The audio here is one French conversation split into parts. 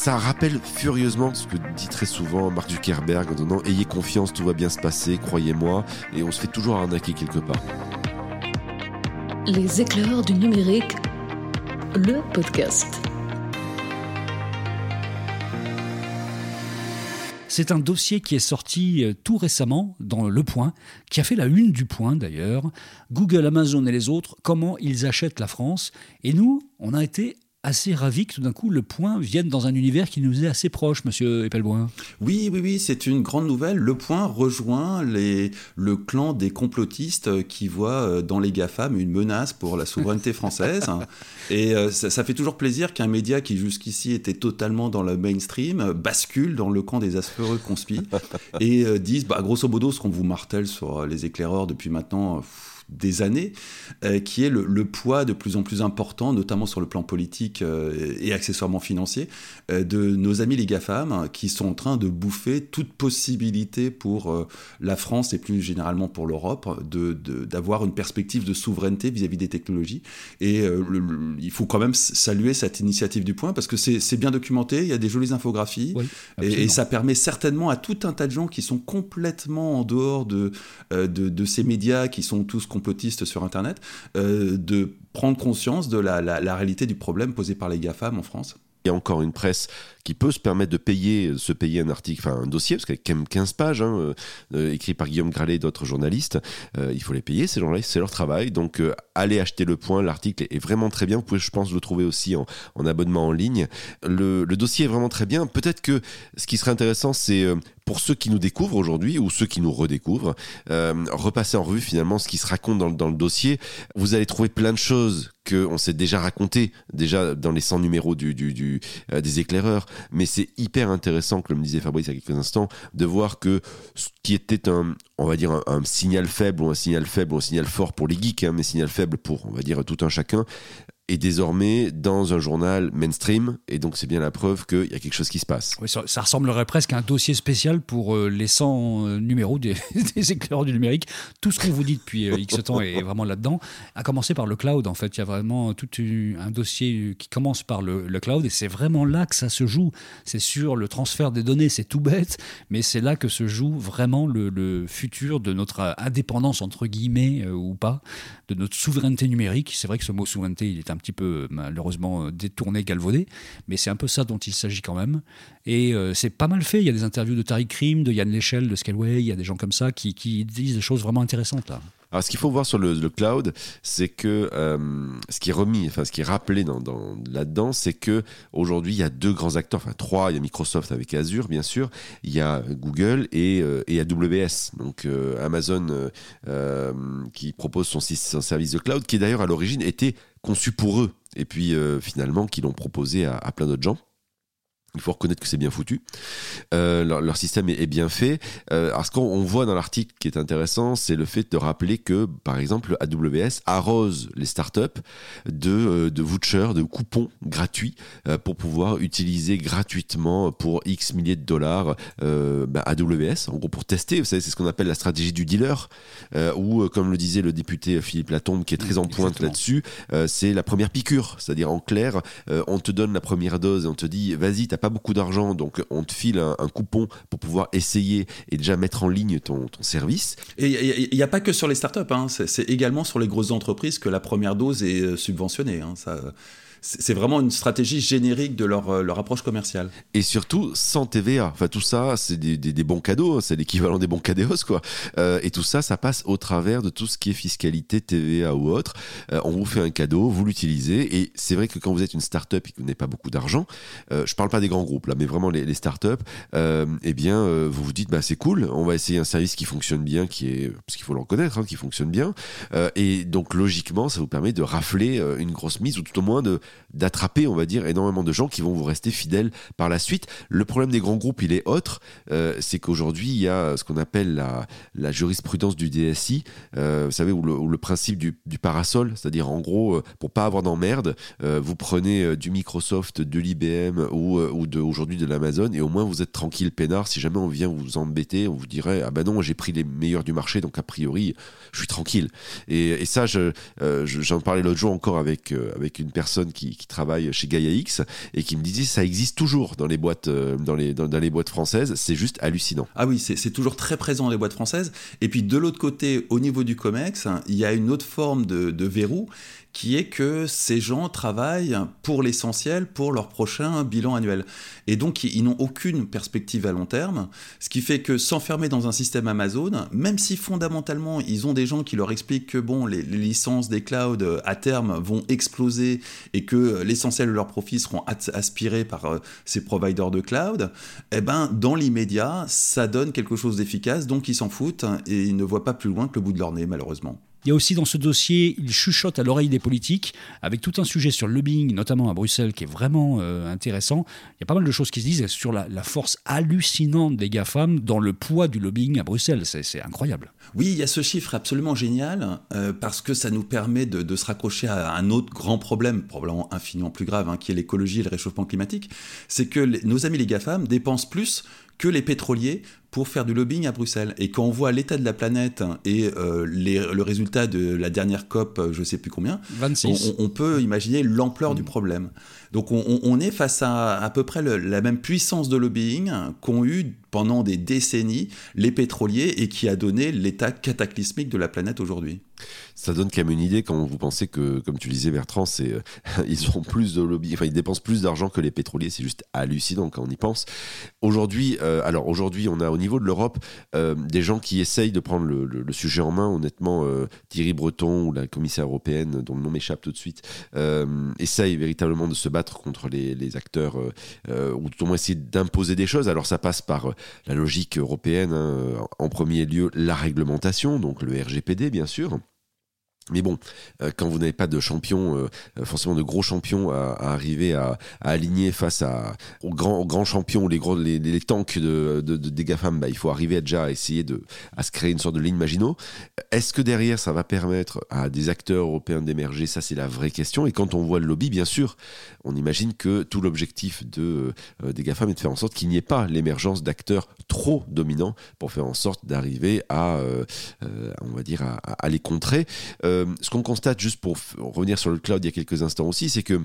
ça rappelle furieusement ce que dit très souvent Mark Zuckerberg en disant ayez confiance, tout va bien se passer, croyez-moi, et on se fait toujours arnaquer quelque part. Les éclaireurs du numérique, le podcast. C'est un dossier qui est sorti euh, tout récemment dans Le Point, qui a fait la une du Point d'ailleurs. Google, Amazon et les autres, comment ils achètent la France. Et nous, on a été assez ravi que tout d'un coup le point vienne dans un univers qui nous est assez proche, monsieur Epelboin. Oui, oui, oui, c'est une grande nouvelle. Le point rejoint les, le clan des complotistes qui voient euh, dans les GAFAM une menace pour la souveraineté française. Et euh, ça, fait toujours plaisir qu'un média qui jusqu'ici était totalement dans le mainstream bascule dans le camp des affreux conspis et euh, disent, bah, grosso modo, ce qu'on vous martèle sur les éclaireurs depuis maintenant des années, euh, qui est le, poids de plus en plus important, notamment sur le plan politique euh, et accessoirement financier, euh, de nos amis les GAFAM, qui sont en train de bouffer toute possibilité pour la France et plus généralement pour l'Europe d'avoir de, une perspective de souveraineté vis-à-vis des technologies. Et il faut quand même saluer cette initiative du point, parce que c'est bien documenté, il y a des jolies infographies, et, ça permet certainement à tout un tas de gens qui sont complètement en dehors de, de, de ces médias, qui sont tous complotistes sur Internet, euh, de prendre conscience de la, la, réalité du problème posé par les GAFAM en France. Il y a encore une presse qui peut se permettre de payer, se payer un article, enfin un dossier, parce qu'il y a quand même 15 pages, hein, euh, euh, écrit par Guillaume Gralet et d'autres journalistes. Euh, il faut les payer, c'est leur travail. Donc allez acheter le point, l'article est vraiment très bien. Vous pouvez, je pense, le trouver aussi en, abonnement en ligne. Le, dossier est vraiment très bien. Peut-être que ce qui serait intéressant, c'est pour ceux qui nous découvrent aujourd'hui ou ceux qui nous redécouvrent, repasser en revue finalement ce qui se raconte dans, le dossier. Vous allez trouver plein de choses qu'on s'est déjà raconté, déjà dans les 100 numéros des éclaireurs, mais c'est hyper intéressant, comme le disait Fabrice il y a quelques instants, de voir que ce qui était un, on va dire, un, signal faible ou un signal faible ou un signal fort pour les geeks, hein, mais signal faible pour, on va dire, tout un chacun, est désormais dans un journal mainstream, et donc c'est bien la preuve qu'il y a quelque chose qui se passe. Ça, ressemblerait presque à un dossier spécial pour euh, les 100 euh, numéros des, éclaireurs du numérique. Tout ce qu'on vous dit depuis euh, X temps est vraiment là-dedans, à commencer par le cloud. En fait, il y a vraiment tout un dossier qui commence par le, cloud, et c'est vraiment là que ça se joue. C'est sur le transfert des données, c'est tout bête, mais c'est là que se joue vraiment le, le, futur de notre indépendance, entre guillemets, ou pas, de notre souveraineté numérique. C'est vrai que ce mot souveraineté, il est un petit peu malheureusement euh, détourné, galvaudé, mais c'est un peu ça dont il s'agit quand même. Et euh, c'est pas mal fait. Il y a des interviews de Tariq Krim, de Yann Lechel, de Scaleway, il y a des gens comme ça qui, disent des choses vraiment intéressantes. Alors, ce qu'il faut voir sur le, cloud, c'est que euh, ce qui est remis, enfin, ce qui est rappelé dans, là-dedans, c'est que aujourd'hui, il y a deux grands acteurs, enfin trois. Il y a Microsoft avec Azure, bien sûr. Il y a Google et, euh, et AWS. Donc, euh, Amazon qui propose son, service de cloud, qui d'ailleurs à l'origine était conçu pour eux, et puis finalement qui l'ont proposé à plein d'autres gens. Il faut reconnaître que c'est bien foutu. Euh, leur, système est, bien fait. Euh, alors, ce qu'on voit dans l'article qui est intéressant, c'est le fait de rappeler que, par exemple, AWS arrose les startups de, euh, de vouchers, de coupons gratuits euh, pour pouvoir utiliser gratuitement pour X milliers de dollars bah, AWS, en gros pour tester. Vous savez, c'est ce qu'on appelle la stratégie du dealer, ou comme le disait le député Philippe Latombe, qui est très en pointe là-dessus, c'est la première piqûre. C'est-à-dire, en clair, on te donne la première dose et on te dit, vas-y, t'as pas beaucoup d'argent, donc on te file un, coupon pour pouvoir essayer et déjà mettre en ligne ton, service. Et il n'y a, pas que sur les startups, hein, c'est également sur les grosses entreprises que la première dose est euh, subventionnée. Hein, ça c'est vraiment une stratégie générique de leur, euh, leur, approche commerciale. Et surtout sans TVA. Enfin, tout ça, c'est des, des, bons cadeaux, hein, c'est l'équivalent des bons cadeaux, quoi. Euh, et tout ça, ça passe au travers de tout ce qui est fiscalité, TVA ou autre. Euh, on vous fait un cadeau, vous l'utilisez. Et c'est vrai que quand vous êtes une start-up et que vous n'avez pas beaucoup d'argent, euh, je parle pas des grands groupes là, mais vraiment les, les start-up, euh, eh bien, vous vous dites, bah, c'est cool, on va essayer un service qui fonctionne bien, qui est, parce qu'il faut le reconnaître, hein, qui fonctionne bien. et donc, logiquement, ça vous permet de rafler une grosse mise ou tout au moins de d'attraper, on va dire, énormément de gens qui vont vous rester fidèles par la suite. Le problème des grands groupes, il est autre, euh, c'est qu'aujourd'hui, il y a ce qu'on appelle la, jurisprudence du DSI, euh, vous savez, ou le, principe du, parasol, c'est-à-dire en gros, euh, pour pas avoir d'emmerde, vous prenez du Microsoft, de l'IBM ou, ou aujourd'hui de l'Amazon, et au moins vous êtes tranquille, peinard. Si jamais on vient vous embêter, on vous dirait, ah ben non, j'ai pris les meilleurs du marché, donc a priori, je suis tranquille. Et, ça, j'en je, j'en parlais l'autre jour encore avec, avec une personne qui qui, travaille chez Gaia X et qui me disait ça existe toujours dans les boîtes, euh, dans les, dans, les boîtes françaises. C'est juste hallucinant. Ah oui, c'est toujours très présent dans les boîtes françaises. Et puis de l'autre côté, au niveau du COMEX, il y a une autre forme de, verrou qui est que ces gens travaillent pour l'essentiel pour leur prochain bilan annuel. Et donc, ils n'ont aucune perspective à long terme, ce qui fait que s'enfermer dans un système Amazon, même si fondamentalement, ils ont des gens qui leur expliquent que bon, les, les licences des clouds euh, à terme vont exploser et que l'essentiel de leurs profits seront aspirés par euh, ces providers de cloud, eh ben, dans l'immédiat, ça donne quelque chose d'efficace, donc ils s'en foutent et ils ne voient pas plus loin que le bout de leur nez, malheureusement. Il y a aussi dans ce dossier, il chuchote à l'oreille des politiques, avec tout un sujet sur le lobbying, notamment à Bruxelles, qui est vraiment euh, intéressant. Il y a pas mal de choses qui se disent sur la, force hallucinante des GAFAM dans le poids du lobbying à Bruxelles. C'est incroyable. Oui, il y a ce chiffre absolument génial euh, parce que ça nous permet de, se raccrocher à un autre grand problème, probablement infiniment plus grave, hein, qui est l'écologie et le réchauffement climatique. C'est que nos amis les GAFAM dépensent plus que les pétroliers pour faire du lobbying à Bruxelles. Et quand on voit l'état de la planète et euh, les- le résultat de la dernière COP, euh, je sais plus combien, on, 26. on- on peut imaginer l'ampleur du problème. Donc on, on- on est face à à peu près le- la même puissance de lobbying qu'ont eu pendant des décennies les pétroliers et qui a donné l'état cataclysmique de la planète aujourd'hui. Ça donne quand même une idée quand vous pensez que, comme tu le disais Bertrand, c'est euh, ils ont plus de lobby, enfin ils dépensent plus d'argent que les pétroliers. C'est juste hallucinant quand on y pense. Aujourd'hui, euh, alors aujourd'hui, on a au niveau de l'Europe euh, des gens qui essayent de prendre le, sujet en main. Honnêtement, euh, Thierry Breton ou la commissaire européenne, dont le nom m'échappe tout de suite, euh, essayent véritablement de se battre contre les, acteurs ou tout au moins essayer d'imposer des choses. Alors ça passe par la logique européenne, hein, en premier lieu la réglementation, donc le RGPD bien sûr. Mais bon, euh, quand vous n'avez pas de champion, euh, euh, forcément de gros champions à, à arriver à, à aligner face à, aux, grands, grands champions, les, gros, les, les tanks de, de, de- des GAFAM, bah, il faut arriver à déjà essayer de, à se créer une sorte de ligne Maginot. Est-ce que derrière, ça va permettre à des acteurs européens d'émerger? Ça, c'est la vraie question. Et quand on voit le lobby, bien sûr, on imagine que tout l'objectif de, des GAFAM est de faire en sorte qu'il n'y ait pas l'émergence d'acteurs trop dominants pour faire en sorte d'arriver à, on va dire, à, à les contrer. Ce qu'on constate, juste pour revenir sur le cloud il y a quelques instants aussi, c'est que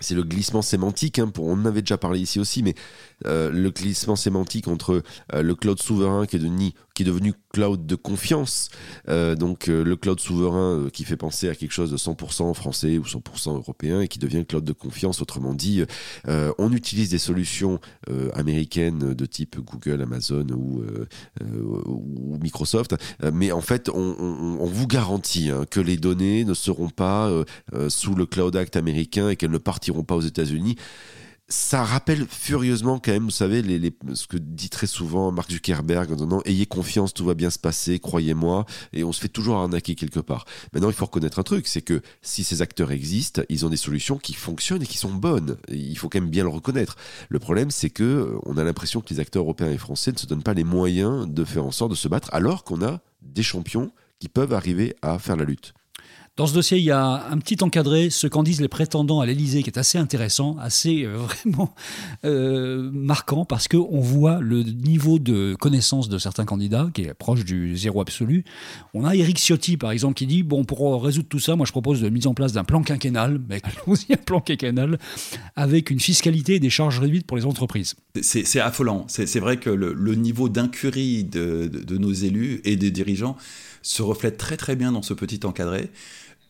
c'est le glissement sémantique. hein, on en avait déjà parlé ici aussi, mais euh, le glissement sémantique entre euh, le cloud souverain qui est, devenu, cloud de confiance, euh, donc euh, le cloud souverain euh, qui fait penser à quelque chose de 100% français ou 100% européen et qui devient cloud de confiance. Autrement dit, euh, on utilise des solutions euh, américaines de type Google, Amazon euh, euh, ou Microsoft, euh, mais en fait, on, vous garantit hein, que les données ne seront pas euh, euh, sous le Cloud Act américain et qu'elles ne partiront pas aux États-Unis. Ça rappelle furieusement quand même, vous savez, ce que dit très souvent Mark Zuckerberg en disant ayez confiance, tout va bien se passer, croyez-moi, et on se fait toujours arnaquer quelque part. Maintenant, il faut reconnaître un truc, c'est que si ces acteurs existent, ils ont des solutions qui fonctionnent et qui sont bonnes. Il faut quand même bien le reconnaître. Le problème, c'est que euh, on a l'impression que les acteurs européens et français ne se donnent pas les moyens de faire en sorte de se battre, alors qu'on a des champions qui peuvent arriver à faire la lutte. Dans ce dossier, il y a un petit encadré, ce qu'en disent les prétendants à l'Élysée, qui est assez intéressant, assez euh, vraiment euh, marquant, parce qu'on voit le niveau de connaissance de certains candidats, qui est proche du zéro absolu. On a Eric Ciotti, par exemple, qui dit, bon, pour résoudre tout ça, moi je propose la mise en place d'un plan quinquennal, mais allons-y, un plan quinquennal, avec une fiscalité et des charges réduites pour les entreprises. C'est affolant. C'est vrai que le, niveau d'incurie de- de nos élus et des dirigeants se reflète très très bien dans ce petit encadré.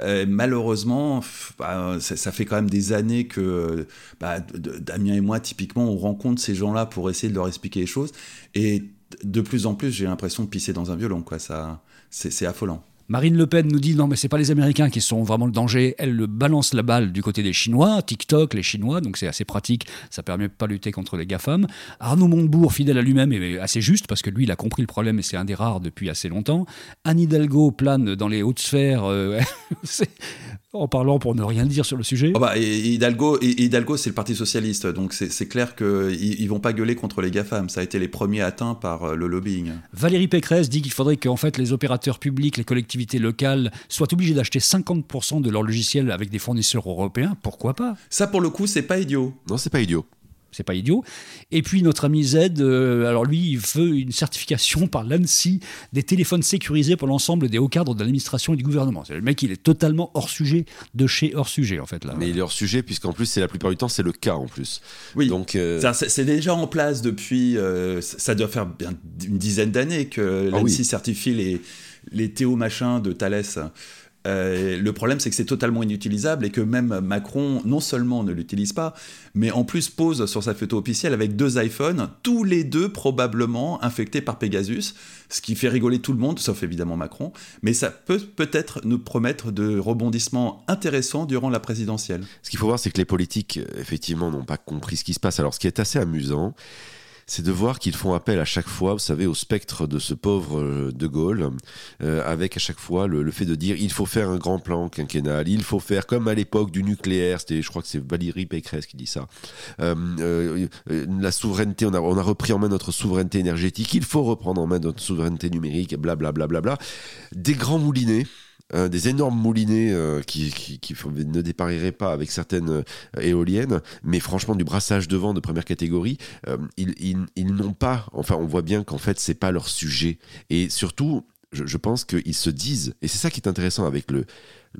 Euh, malheureusement, bah, ça, fait quand même des années que bah, Damien et moi, typiquement, on rencontre ces gens-là pour essayer de leur expliquer les choses. Et de plus en plus, j'ai l'impression de pisser dans un violon. quoi. Ça, c'est affolant. Marine Le Pen nous dit non mais c'est pas les Américains qui sont vraiment le danger, elle le balance la balle du côté des Chinois, TikTok, les Chinois, donc c'est assez pratique, ça permet de lutter contre les GAFAM. Arnaud Montebourg, fidèle à lui-même, est assez juste parce que lui il a compris le problème et c'est un des rares depuis assez longtemps. Anne Hidalgo plane dans les hautes sphères euh, en parlant pour ne rien dire sur le sujet. Oh bah, Hidalgo, c'est le Parti Socialiste, donc c'est clair qu'ils ils vont pas gueuler contre les GAFAM. Ça a été les premiers atteints par euh, le lobbying. Valérie Pécresse dit qu'il faudrait qu'en fait les opérateurs publics, les collectivités locales soient obligés d'acheter 50% de leur logiciel avec des fournisseurs européens. Pourquoi pas? Ça, pour le coup, c'est pas idiot. Non, c'est pas idiot. C'est pas idiot. Et puis notre ami Z, euh, alors lui, il veut une certification par l'ANSI des téléphones sécurisés pour l'ensemble des hauts cadres de l'administration et du gouvernement. C'est le mec, il est totalement hors sujet de chez hors sujet en fait là. Mais il est hors sujet puisqu'en plus c'est la plupart du temps c'est le cas en plus. Oui. Donc euh, C'est déjà en place depuis. euh, ça doit faire bien une dizaine d'années que Ah l'ANSI oui. certifie les, les Théo machins de Thales. Euh, le problème, c'est que c'est totalement inutilisable et que même Macron, non seulement ne l'utilise pas, mais en plus pose sur sa photo officielle avec deux iPhones, tous les deux probablement infectés par Pegasus, ce qui fait rigoler tout le monde, sauf évidemment Macron. Mais ça peut peut-être nous promettre de rebondissements intéressants durant la présidentielle. Ce qu'il faut voir, c'est que les politiques, euh, effectivement, n'ont pas compris ce qui se passe. Alors, ce qui est assez amusant, c'est de voir qu'ils font appel à chaque fois, vous savez, au spectre de ce pauvre euh, De Gaulle, euh, avec à chaque fois le, fait de dire il faut faire un grand plan quinquennal, il faut faire comme à l'époque du nucléaire, c'était, je crois que c'est Valérie Pécresse qui dit ça. Euh, la souveraineté, on a, on a repris en main notre souveraineté énergétique, il faut reprendre en main notre souveraineté numérique, blablabla. Bla, bla, bla. Des grands moulinets. Euh, des énormes moulinets euh, qui, ne dépariraient pas avec certaines euh, éoliennes, mais franchement du brassage de vent de première catégorie, ils, n'ont pas, enfin on voit bien qu'en fait c'est pas leur sujet. Et surtout, je, je pense qu'ils se disent, et c'est ça qui est intéressant avec le,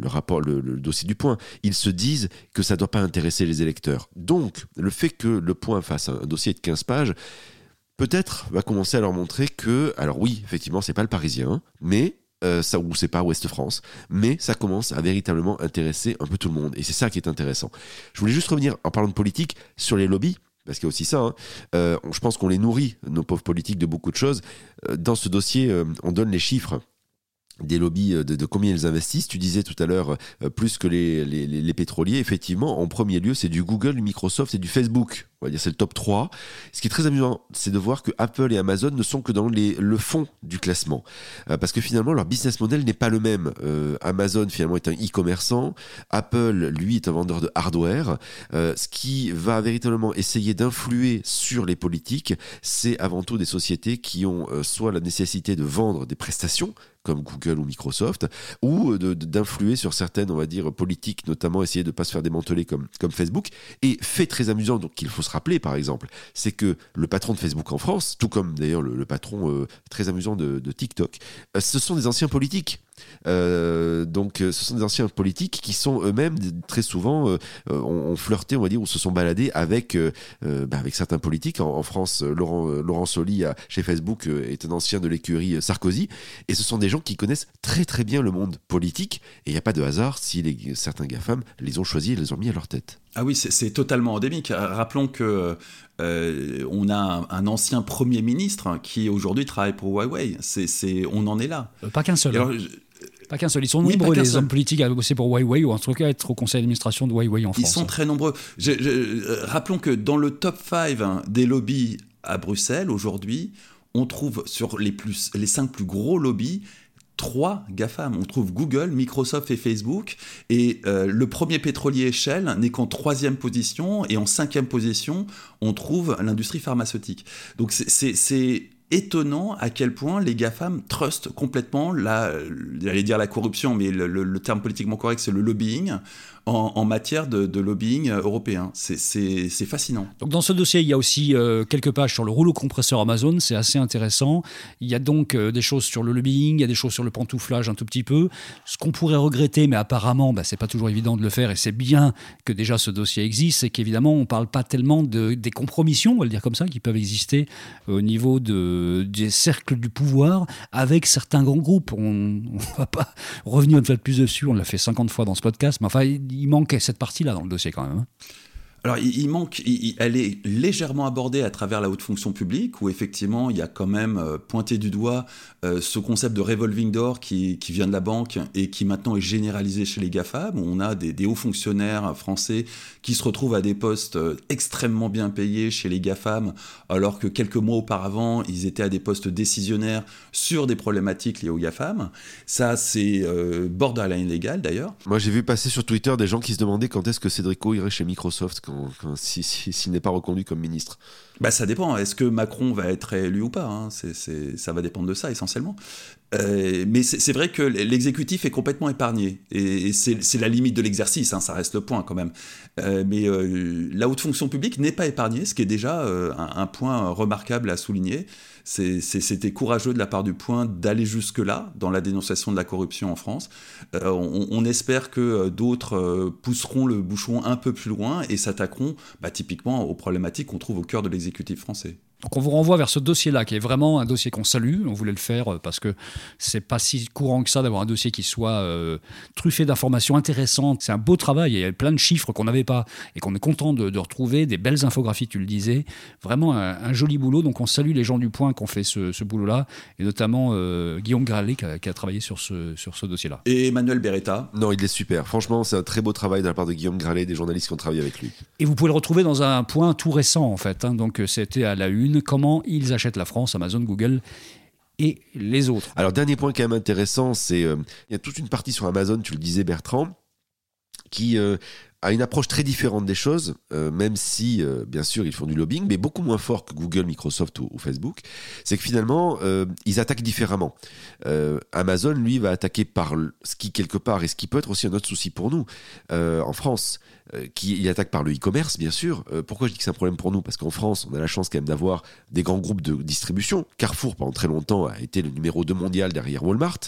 rapport, le, le dossier du point, ils se disent que ça ne doit pas intéresser les électeurs. Donc le fait que le point fasse un, un dossier de 15 pages, peut-être va commencer à leur montrer que, alors oui, effectivement, c'est pas le Parisien, mais euh, ça ou c'est pas Ouest France, mais ça commence à véritablement intéresser un peu tout le monde, et c'est ça qui est intéressant. Je voulais juste revenir en parlant de politique sur les lobbies. Parce qu'il y a aussi ça, hein. Euh, je pense qu'on les nourrit, nos pauvres politiques, de beaucoup de choses. Euh, Dans ce dossier, on donne les chiffres des lobbies euh, de, combien ils investissent. Tu disais tout à l'heure, euh, plus que les, les- pétroliers, effectivement, en premier lieu, c'est du Google, du Microsoft et du Facebook. On va dire c'est le top 3. Ce qui est très amusant, c'est de voir que Apple et Amazon ne sont que dans les- le fond du classement. Euh, parce que finalement, leur business model n'est pas le même. Amazon, finalement, est un e-commerçant. Apple, lui, est un vendeur de hardware. Ce qui va véritablement essayer d'influer sur les politiques, c'est avant tout des sociétés qui ont soit la nécessité de vendre des prestations, comme Google ou Microsoft, ou euh, d'influer sur certaines, on va dire, politiques, notamment essayer de ne pas se faire démanteler comme, comme Facebook. Et fait très amusant, donc qu'il faut se rappeler, par exemple, c'est que le patron de Facebook en France, tout comme d'ailleurs le, patron euh, très amusant de, de TikTok, euh, ce sont des anciens politiques. Euh, donc, euh, ce sont des anciens politiques qui sont eux-mêmes très souvent euh, ont, ont flirté, on va dire, ou se sont baladés avec euh, bah, avec certains politiques. En, en France, Laurent Laurent Soli à- chez Facebook est un ancien de l'écurie Sarkozy, et ce sont des gens qui connaissent très très bien le monde politique. Et il n'y a pas de hasard si les, certains GAFAM les ont choisis et les ont mis à leur tête. Ah oui, c'est- totalement endémique. Rappelons que euh, on a un, un ancien premier ministre qui aujourd'hui travaille pour Huawei. C'est, c'est- on en est là. Pas qu'un seul. Hein. Pas qu'un seul. Ils sont Oui, nombreux, les hommes politiques, à bosser pour Huawei ou en tout cas être au conseil d'administration de Huawei en Ils France. sont très nombreux. Je- je- euh, rappelons que dans le top 5 hein, des lobbies à Bruxelles aujourd'hui, on trouve sur les, plus, les 5 plus gros lobbies trois GAFAM. On trouve Google, Microsoft et Facebook. Et euh, le premier pétrolier Shell n'est qu'en troisième position. Et en cinquième position, on trouve l'industrie pharmaceutique. Donc c'est étonnant à quel point les GAFAM trustent complètement la, j'allais dire la corruption, mais le, terme politiquement correct, c'est le lobbying en, matière de, lobbying européen. C'est- fascinant. Donc dans ce dossier, il y a aussi euh, quelques pages sur le rouleau compresseur Amazon, c'est assez intéressant. Il y a donc euh, des choses sur le lobbying, il y a des choses sur le pantouflage un tout petit peu. Ce qu'on pourrait regretter, mais apparemment, bah, c'est pas toujours évident de le faire, et c'est bien que déjà ce dossier existe, c'est qu'évidemment, on parle pas tellement de, des compromissions, on va le dire comme ça, qui peuvent exister au niveau de, des cercles du pouvoir avec certains grands groupes. On, on va pas revenir une fois de plus dessus, on l'a fait 50 fois dans ce podcast, mais enfin, il, il manquait cette partie-là dans le dossier quand même. hein. Alors, il, manque, il- elle est légèrement abordée à travers la haute fonction publique, où effectivement, il y a quand même euh, pointé du doigt euh, ce concept de revolving door qui, vient de la banque et qui maintenant est généralisé chez les GAFAM, où on a des, hauts fonctionnaires français qui se retrouvent à des postes euh, extrêmement bien payés chez les GAFAM, alors que quelques mois auparavant, ils étaient à des postes décisionnaires sur des problématiques liées aux GAFAM. Ça, c'est borderline légal d'ailleurs. Moi, j'ai vu passer sur Twitter des gens qui se demandaient quand est-ce que Cédrico irait chez Microsoft si- s'il n'est pas reconduit comme ministre. Bah, ça dépend. Est-ce que Macron va être élu ou pas hein? Ça va dépendre de ça essentiellement. Euh, mais c'est vrai que l'exécutif est complètement épargné. Et, c'est la limite de l'exercice, hein, ça reste le point quand même. Euh, mais euh, la haute fonction publique n'est pas épargnée, ce qui est déjà un, point remarquable à souligner. C'était courageux de la part du point d'aller jusque-là dans la dénonciation de la corruption en France. On, on, espère que d'autres pousseront le bouchon un peu plus loin et s'attaqueront bah, typiquement aux problématiques qu'on trouve au cœur de l'exécutif français. Donc on vous renvoie vers ce dossier-là, qui est vraiment un dossier qu'on salue. On voulait le faire euh, parce que c'est pas si courant que ça d'avoir un dossier qui soit euh, truffé d'informations intéressantes. C'est un beau travail. Il y a plein de chiffres qu'on n'avait pas et qu'on est content de, retrouver, des belles infographies, tu le disais. Vraiment un, joli boulot. Donc on salue les gens du Point qui ont fait ce, boulot-là, et notamment euh, Guillaume Gralet qui a, travaillé sur ce, sur ce dossier-là. Et Emmanuel Beretta Non, il est super. Franchement, c'est un très beau travail de la part de Guillaume Gralet, des journalistes qui ont travaillé avec lui. Et vous pouvez le retrouver dans un point tout récent en fait. Hein. Donc c'était à la comment ils achètent la France, Amazon, Google et les autres. Alors, dernier point quand même intéressant, c'est euh, il y a toute une partie sur Amazon, tu le disais Bertrand, qui euh, a une approche très différente des choses, euh, même si, bien sûr, ils font du lobbying, mais beaucoup moins fort que Google, Microsoft ou, Facebook. C'est que finalement, ils attaquent différemment. Amazon, lui, va attaquer par ce qui, quelque part, et ce qui peut être aussi un autre souci pour nous, en France, euh, qui il attaque par le e-commerce, bien sûr. Euh, pourquoi je dis que c'est un problème pour nous? Parce qu'en France, on a la chance quand même d'avoir des grands groupes de distribution. Carrefour, pendant très longtemps, a été le numéro 2 mondial derrière Walmart.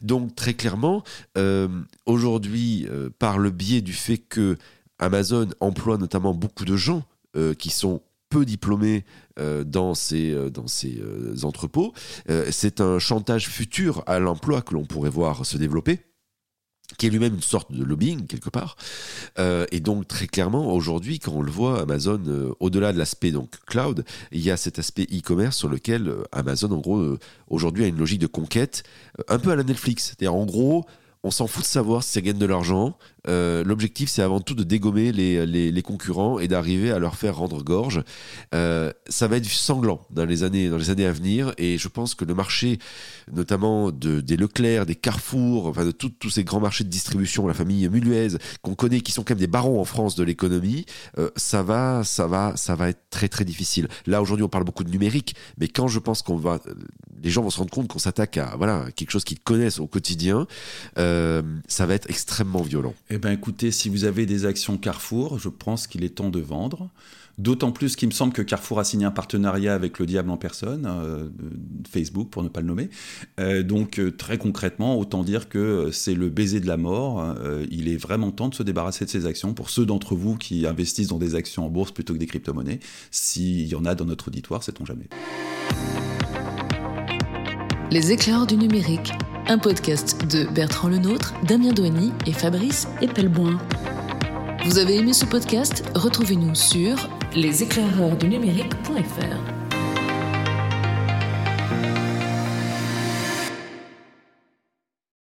Donc, très clairement, euh, aujourd'hui, par le biais du fait que Amazon emploie notamment beaucoup de gens qui sont peu diplômés dans ces, dans ces entrepôts, c'est un chantage futur à l'emploi que l'on pourrait voir se développer qui est lui-même une sorte de lobbying quelque part. Euh, et donc très clairement aujourd'hui, quand on le voit, Amazon, euh, au-delà de l'aspect cloud, il y a cet aspect e-commerce sur lequel euh, Amazon, en gros, aujourd'hui a une logique de conquête, un peu à la Netflix. C'est-à-dire en gros, on s'en fout de savoir si ça gagne de l'argent. Euh, l'objectif, c'est avant tout de dégommer les, les, concurrents et d'arriver à leur faire rendre gorge. Euh, ça va être sanglant dans les, années, dans les années à venir. Et je pense que le marché, notamment de, des Leclerc, des Carrefour, enfin de tous ces grands marchés de distribution, la famille Muluez, qu'on connaît, qui sont quand même des barons en France de l'économie, euh, ça, va, ça, va, ça va être très très difficile. Là, aujourd'hui, on parle beaucoup de numérique, mais quand je pense qu'on va. Les gens vont se rendre compte qu'on s'attaque à voilà, quelque chose qu'ils connaissent au quotidien. Ça va être extrêmement violent. Eh bien écoutez, si vous avez des actions Carrefour, je pense qu'il est temps de vendre. D'autant plus qu'il me semble que Carrefour a signé un partenariat avec le diable en personne, euh, Facebook pour ne pas le nommer. Euh, donc très concrètement, autant dire que c'est le baiser de la mort. il est vraiment temps de se débarrasser de ces actions. Pour ceux d'entre vous qui investissent dans des actions en bourse plutôt que des crypto-monnaies, s'il y en a dans notre auditoire, sait-on jamais. Les éclairs du numérique un podcast de Bertrand Lenôtre, Damien Douany et Fabrice Epelboin. Vous avez aimé ce podcast? Retrouvez-nous sur leséclaireursdunumérique.fr.